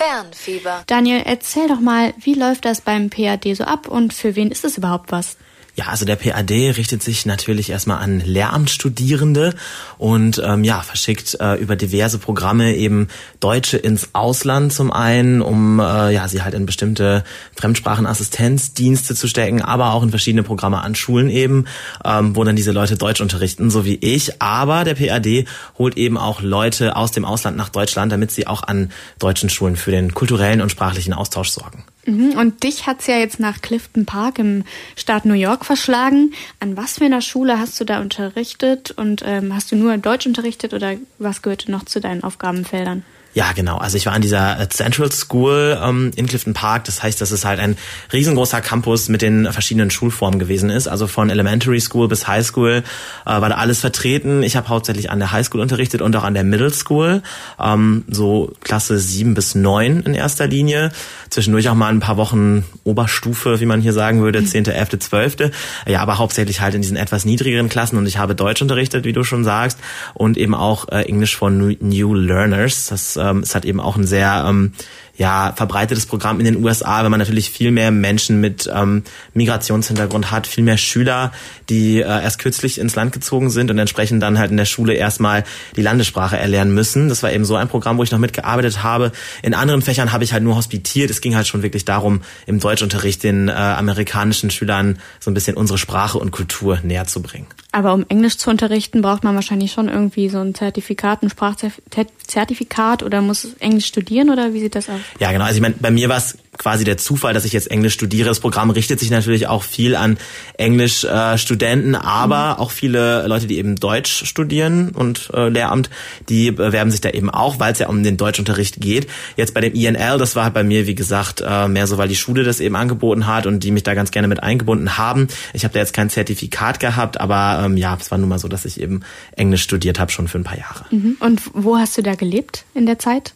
Fernfieber. Daniel, erzähl doch mal, wie läuft das beim PAD so ab und für wen ist es überhaupt was? Ja, also der PAD richtet sich natürlich erstmal an Lehramtsstudierende und ähm, ja, verschickt äh, über diverse Programme eben Deutsche ins Ausland zum einen, um äh, ja, sie halt in bestimmte Fremdsprachenassistenzdienste zu stecken, aber auch in verschiedene Programme an Schulen eben, ähm, wo dann diese Leute Deutsch unterrichten, so wie ich. Aber der PAD holt eben auch Leute aus dem Ausland nach Deutschland, damit sie auch an deutschen Schulen für den kulturellen und sprachlichen Austausch sorgen. Mhm, und dich hat's ja jetzt nach Clifton Park im Staat New York verschlagen. An was für einer Schule hast du da unterrichtet und ähm, hast du nur Deutsch unterrichtet oder was gehörte noch zu deinen Aufgabenfeldern? Ja, genau. Also ich war an dieser äh, Central School ähm, in Clifton Park. Das heißt, dass es halt ein riesengroßer Campus mit den verschiedenen Schulformen gewesen ist. Also von Elementary School bis High School äh, war da alles vertreten. Ich habe hauptsächlich an der High School unterrichtet und auch an der Middle School. Ähm, so Klasse sieben bis neun in erster Linie. Zwischendurch auch mal ein paar Wochen Oberstufe, wie man hier sagen würde, zehnte, elfte, zwölfte. Ja, aber hauptsächlich halt in diesen etwas niedrigeren Klassen. Und ich habe Deutsch unterrichtet, wie du schon sagst. Und eben auch äh, Englisch von New Learners. Das ähm, es hat eben auch ein sehr ähm, ja, verbreitetes Programm in den USA, wenn man natürlich viel mehr Menschen mit ähm, Migrationshintergrund hat, viel mehr Schüler, die äh, erst kürzlich ins Land gezogen sind und entsprechend dann halt in der Schule erstmal die Landessprache erlernen müssen. Das war eben so ein Programm, wo ich noch mitgearbeitet habe. In anderen Fächern habe ich halt nur hospitiert. Es ging halt schon wirklich darum, im Deutschunterricht den äh, amerikanischen Schülern so ein bisschen unsere Sprache und Kultur näher zu bringen. Aber um Englisch zu unterrichten, braucht man wahrscheinlich schon irgendwie so ein Zertifikat, ein Sprachzertifikat oder muss Englisch studieren oder wie sieht das aus? Ja, genau. Also ich meine, bei mir war es quasi der Zufall, dass ich jetzt Englisch studiere. Das Programm richtet sich natürlich auch viel an Englischstudenten, äh, aber mhm. auch viele Leute, die eben Deutsch studieren und äh, Lehramt, die bewerben sich da eben auch, weil es ja um den Deutschunterricht geht. Jetzt bei dem INL, das war halt bei mir, wie gesagt, äh, mehr so, weil die Schule das eben angeboten hat und die mich da ganz gerne mit eingebunden haben. Ich habe da jetzt kein Zertifikat gehabt, aber ähm, ja, es war nun mal so, dass ich eben Englisch studiert habe, schon für ein paar Jahre. Mhm. Und wo hast du da gelebt in der Zeit?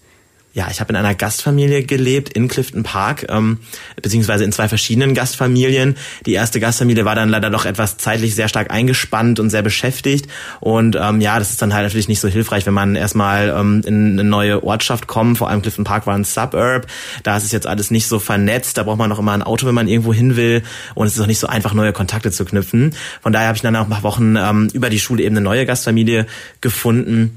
Ja, ich habe in einer Gastfamilie gelebt in Clifton Park, ähm, beziehungsweise in zwei verschiedenen Gastfamilien. Die erste Gastfamilie war dann leider doch etwas zeitlich sehr stark eingespannt und sehr beschäftigt. Und ähm, ja, das ist dann halt natürlich nicht so hilfreich, wenn man erstmal ähm, in eine neue Ortschaft kommt. Vor allem Clifton Park war ein Suburb. Da ist es jetzt alles nicht so vernetzt. Da braucht man noch immer ein Auto, wenn man irgendwo hin will. Und es ist auch nicht so einfach, neue Kontakte zu knüpfen. Von daher habe ich dann nach ein paar Wochen ähm, über die Schule eben eine neue Gastfamilie gefunden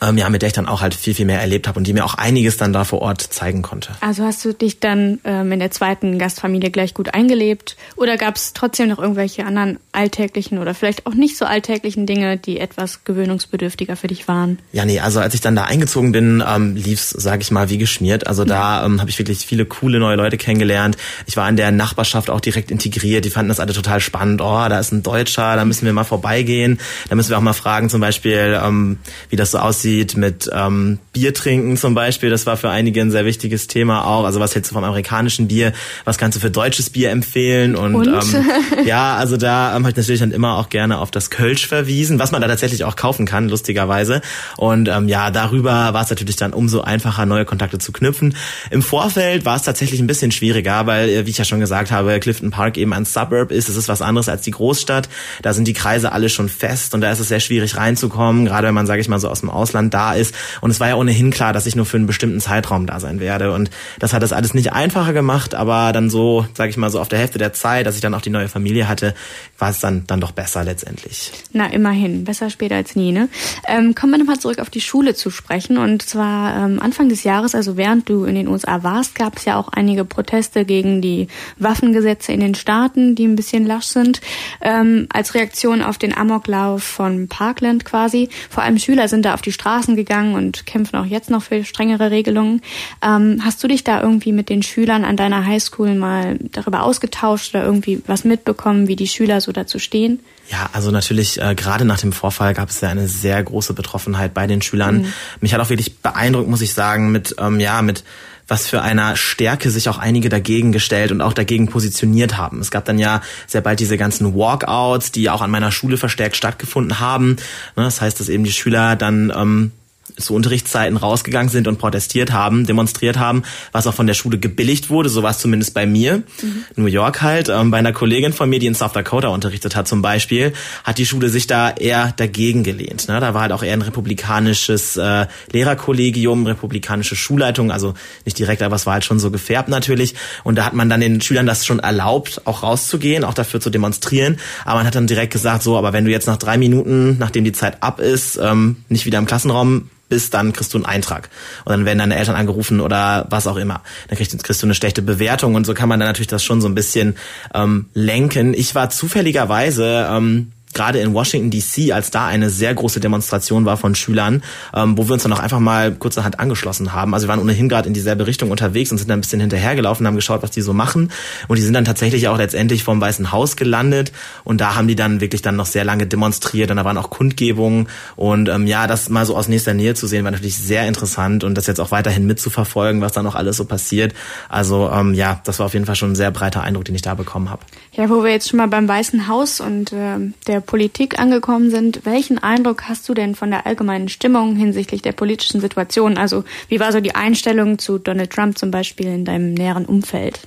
ähm, ja, mit der ich dann auch halt viel, viel mehr erlebt habe und die mir auch einiges dann da vor Ort zeigen konnte. Also hast du dich dann ähm, in der zweiten Gastfamilie gleich gut eingelebt oder gab es trotzdem noch irgendwelche anderen alltäglichen oder vielleicht auch nicht so alltäglichen Dinge, die etwas gewöhnungsbedürftiger für dich waren? Ja, nee, also als ich dann da eingezogen bin, ähm, lief's, sage ich mal, wie geschmiert. Also da ähm, habe ich wirklich viele coole neue Leute kennengelernt. Ich war in der Nachbarschaft auch direkt integriert. Die fanden das alle total spannend. Oh, da ist ein Deutscher, da müssen wir mal vorbeigehen. Da müssen wir auch mal fragen, zum Beispiel, ähm, wie das so aussieht aussieht mit ähm, Bier trinken zum Beispiel. Das war für einige ein sehr wichtiges Thema auch. Also was hältst du vom amerikanischen Bier? Was kannst du für deutsches Bier empfehlen? Und, Und? Ähm, ja, also da ähm, habe ich natürlich dann immer auch gerne auf das Kölsch verwiesen, was man da tatsächlich auch kaufen kann, lustigerweise. Und ähm, ja, darüber war es natürlich dann umso einfacher, neue Kontakte zu knüpfen. Im Vorfeld war es tatsächlich ein bisschen schwieriger, weil, äh, wie ich ja schon gesagt habe, Clifton Park eben ein Suburb ist. Es ist was anderes als die Großstadt. Da sind die Kreise alle schon fest und da ist es sehr schwierig reinzukommen, gerade wenn man, sage ich mal, so aus dem Ausland Ausland da ist. Und es war ja ohnehin klar, dass ich nur für einen bestimmten Zeitraum da sein werde. Und das hat das alles nicht einfacher gemacht, aber dann so, sage ich mal, so auf der Hälfte der Zeit, dass ich dann auch die neue Familie hatte, war es dann, dann doch besser letztendlich. Na, immerhin. Besser später als nie, ne? Ähm, kommen wir nochmal zurück auf die Schule zu sprechen. Und zwar ähm, Anfang des Jahres, also während du in den USA warst, gab es ja auch einige Proteste gegen die Waffengesetze in den Staaten, die ein bisschen lasch sind, ähm, als Reaktion auf den Amoklauf von Parkland quasi. Vor allem Schüler sind da auf die Straßen gegangen und kämpfen auch jetzt noch für strengere Regelungen. Ähm, hast du dich da irgendwie mit den Schülern an deiner Highschool mal darüber ausgetauscht oder irgendwie was mitbekommen, wie die Schüler so dazu stehen? Ja, also natürlich, äh, gerade nach dem Vorfall gab es ja eine sehr große Betroffenheit bei den Schülern. Mhm. Mich hat auch wirklich beeindruckt, muss ich sagen, mit, ähm, ja, mit was für einer Stärke sich auch einige dagegen gestellt und auch dagegen positioniert haben. Es gab dann ja sehr bald diese ganzen Walkouts, die auch an meiner Schule verstärkt stattgefunden haben. Ne, das heißt, dass eben die Schüler dann ähm, zu Unterrichtszeiten rausgegangen sind und protestiert haben, demonstriert haben, was auch von der Schule gebilligt wurde, so war es zumindest bei mir. Mhm. New York halt, ähm, bei einer Kollegin von mir, die in South Dakota unterrichtet hat zum Beispiel, hat die Schule sich da eher dagegen gelehnt. Ne? Da war halt auch eher ein republikanisches äh, Lehrerkollegium, republikanische Schulleitung, also nicht direkt, aber es war halt schon so gefärbt natürlich. Und da hat man dann den Schülern das schon erlaubt, auch rauszugehen, auch dafür zu demonstrieren. Aber man hat dann direkt gesagt, so, aber wenn du jetzt nach drei Minuten, nachdem die Zeit ab ist, ähm, nicht wieder im Klassenraum bist, dann kriegst du einen Eintrag. Und dann werden deine Eltern angerufen oder was auch immer. Dann kriegst, kriegst du eine schlechte Bewertung und so kann man dann natürlich das schon so ein bisschen ähm, lenken. Ich war zufälligerweise ähm, gerade in Washington DC, als da eine sehr große Demonstration war von Schülern, ähm, wo wir uns dann auch einfach mal kurzerhand angeschlossen haben. Also wir waren ohnehin gerade in dieselbe Richtung unterwegs und sind dann ein bisschen hinterhergelaufen, haben geschaut, was die so machen. Und die sind dann tatsächlich auch letztendlich vom Weißen Haus gelandet. Und da haben die dann wirklich dann noch sehr lange demonstriert. Und da waren auch Kundgebungen. Und ähm, ja, das mal so aus nächster Nähe zu sehen, war natürlich sehr interessant und das jetzt auch weiterhin mitzuverfolgen, was da noch alles so passiert. Also ähm, ja, das war auf jeden Fall schon ein sehr breiter Eindruck, den ich da bekommen habe. Ja, wo wir jetzt schon mal beim Weißen Haus und äh, der Politik angekommen sind, welchen Eindruck hast du denn von der allgemeinen Stimmung hinsichtlich der politischen Situation? Also wie war so die Einstellung zu Donald Trump zum Beispiel in deinem näheren Umfeld?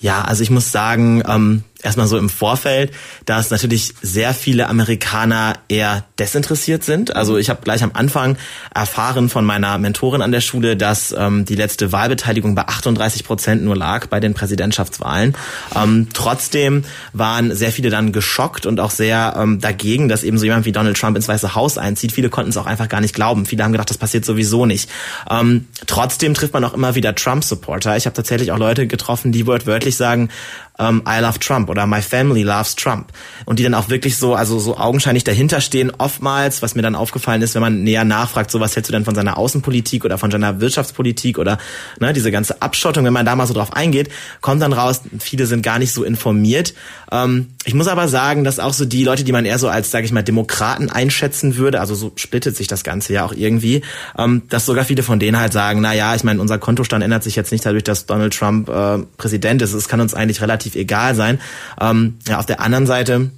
Ja, also ich muss sagen, ähm, erstmal so im Vorfeld, dass natürlich sehr viele Amerikaner eher desinteressiert sind. Also ich habe gleich am Anfang erfahren von meiner Mentorin an der Schule, dass ähm, die letzte Wahlbeteiligung bei 38 Prozent nur lag bei den Präsidentschaftswahlen. Ähm, trotzdem waren sehr viele dann geschockt und auch sehr ähm, dagegen, dass eben so jemand wie Donald Trump ins Weiße Haus einzieht. Viele konnten es auch einfach gar nicht glauben. Viele haben gedacht, das passiert sowieso nicht. Ähm, trotzdem trifft man auch immer wieder Trump-Supporter. Ich habe tatsächlich auch Leute getroffen, die wortwörtlich sagen, ähm, I love Trump oder My family loves Trump. Und die dann auch wirklich so, also so augenscheinlich dahinter stehen, oftmals, was mir dann aufgefallen ist, wenn man näher nachfragt, so was hältst du denn von seiner Außenpolitik oder von seiner Wirtschaftspolitik oder ne, diese ganze Abschottung, wenn man da mal so drauf eingeht, kommt dann raus, viele sind gar nicht so informiert. Ähm, ich muss aber sagen, dass auch so die Leute, die man eher so als, sage ich mal, Demokraten einschätzen würde, also so splittet sich das Ganze ja auch irgendwie, ähm, dass sogar viele von denen halt sagen, na ja, ich meine, unser Kontostand ändert sich jetzt nicht dadurch, dass Donald Trump äh, Präsident ist. Es kann uns eigentlich relativ egal sein. Ähm, ja, auf der anderen Seite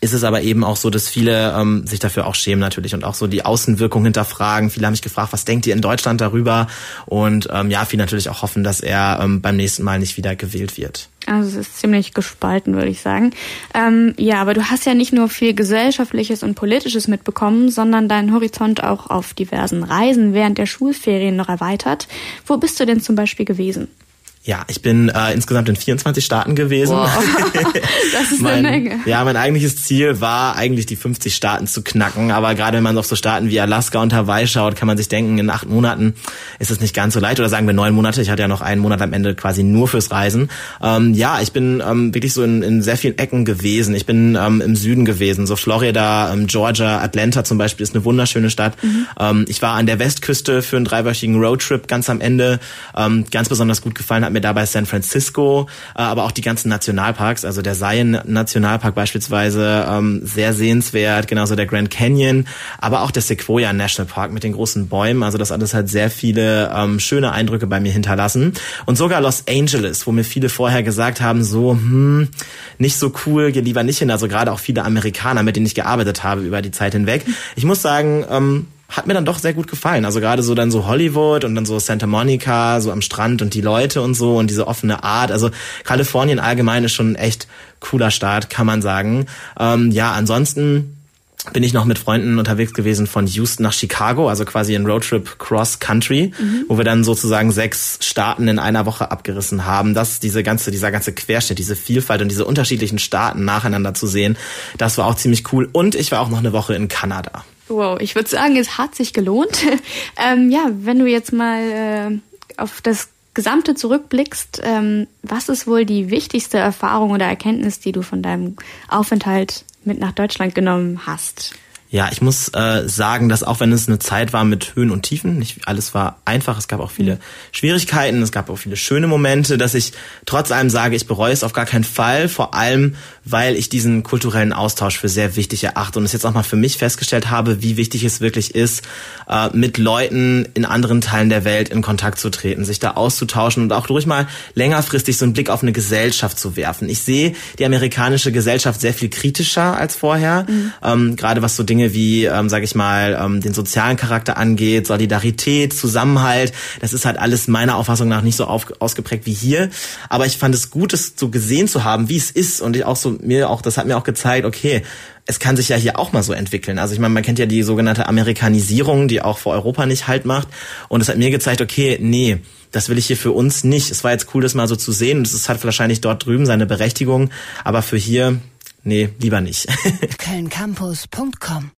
ist es aber eben auch so, dass viele ähm, sich dafür auch schämen natürlich und auch so die Außenwirkung hinterfragen. Viele haben mich gefragt, was denkt ihr in Deutschland darüber? Und ähm, ja, viele natürlich auch hoffen, dass er ähm, beim nächsten Mal nicht wieder gewählt wird. Also es ist ziemlich gespalten, würde ich sagen. Ähm, ja, aber du hast ja nicht nur viel Gesellschaftliches und Politisches mitbekommen, sondern deinen Horizont auch auf diversen Reisen während der Schulferien noch erweitert. Wo bist du denn zum Beispiel gewesen? Ja, ich bin äh, insgesamt in 24 Staaten gewesen. Wow. Das ist mein, eine Menge. Ja, mein eigentliches Ziel war eigentlich die 50 Staaten zu knacken. Aber gerade wenn man auf so Staaten wie Alaska und Hawaii schaut, kann man sich denken, in acht Monaten ist es nicht ganz so leicht. Oder sagen wir neun Monate. Ich hatte ja noch einen Monat am Ende quasi nur fürs Reisen. Ähm, ja, ich bin ähm, wirklich so in, in sehr vielen Ecken gewesen. Ich bin ähm, im Süden gewesen, so Florida, ähm, Georgia, Atlanta zum Beispiel ist eine wunderschöne Stadt. Mhm. Ähm, ich war an der Westküste für einen dreiwöchigen Roadtrip ganz am Ende. Ähm, ganz besonders gut gefallen hat mir dabei San Francisco, äh, aber auch die ganzen Nationalparks, also der Zion Nationalpark beispielsweise, ähm, sehr sehenswert, genauso der Grand Canyon, aber auch der Sequoia National Park mit den großen Bäumen. Also das alles hat sehr viele ähm, schöne Eindrücke bei mir hinterlassen. Und sogar Los Angeles, wo mir viele vorher gesagt haben, so, hm, nicht so cool, geh lieber nicht hin. Also gerade auch viele Amerikaner, mit denen ich gearbeitet habe über die Zeit hinweg. Ich muss sagen, ähm, hat mir dann doch sehr gut gefallen. Also gerade so dann so Hollywood und dann so Santa Monica, so am Strand und die Leute und so und diese offene Art. Also Kalifornien allgemein ist schon ein echt cooler Start, kann man sagen. Ähm, ja, ansonsten bin ich noch mit Freunden unterwegs gewesen von Houston nach Chicago, also quasi ein Roadtrip Cross Country, mhm. wo wir dann sozusagen sechs Staaten in einer Woche abgerissen haben. Das, diese ganze, dieser ganze Querschnitt, diese Vielfalt und diese unterschiedlichen Staaten nacheinander zu sehen, das war auch ziemlich cool. Und ich war auch noch eine Woche in Kanada. Wow, ich würde sagen, es hat sich gelohnt. ähm, ja, wenn du jetzt mal äh, auf das Gesamte zurückblickst, ähm, was ist wohl die wichtigste Erfahrung oder Erkenntnis, die du von deinem Aufenthalt mit nach Deutschland genommen hast? Ja, ich muss äh, sagen, dass auch wenn es eine Zeit war mit Höhen und Tiefen, nicht alles war einfach, es gab auch viele mhm. Schwierigkeiten, es gab auch viele schöne Momente, dass ich trotz allem sage, ich bereue es auf gar keinen Fall, vor allem, weil ich diesen kulturellen Austausch für sehr wichtig erachte und es jetzt auch mal für mich festgestellt habe, wie wichtig es wirklich ist, äh, mit Leuten in anderen Teilen der Welt in Kontakt zu treten, sich da auszutauschen und auch durch mal längerfristig so einen Blick auf eine Gesellschaft zu werfen. Ich sehe die amerikanische Gesellschaft sehr viel kritischer als vorher, mhm. ähm, gerade was so Dinge Dinge wie, ähm, sage ich mal, ähm, den sozialen Charakter angeht, Solidarität, Zusammenhalt. Das ist halt alles meiner Auffassung nach nicht so auf, ausgeprägt wie hier. Aber ich fand es gut, es so gesehen zu haben, wie es ist und ich auch so mir auch, das hat mir auch gezeigt, okay, es kann sich ja hier auch mal so entwickeln. Also ich meine, man kennt ja die sogenannte Amerikanisierung, die auch vor Europa nicht halt macht. Und es hat mir gezeigt, okay, nee, das will ich hier für uns nicht. Es war jetzt cool, das mal so zu sehen. Und es hat wahrscheinlich dort drüben seine Berechtigung. Aber für hier, nee, lieber nicht. Kölncampus.com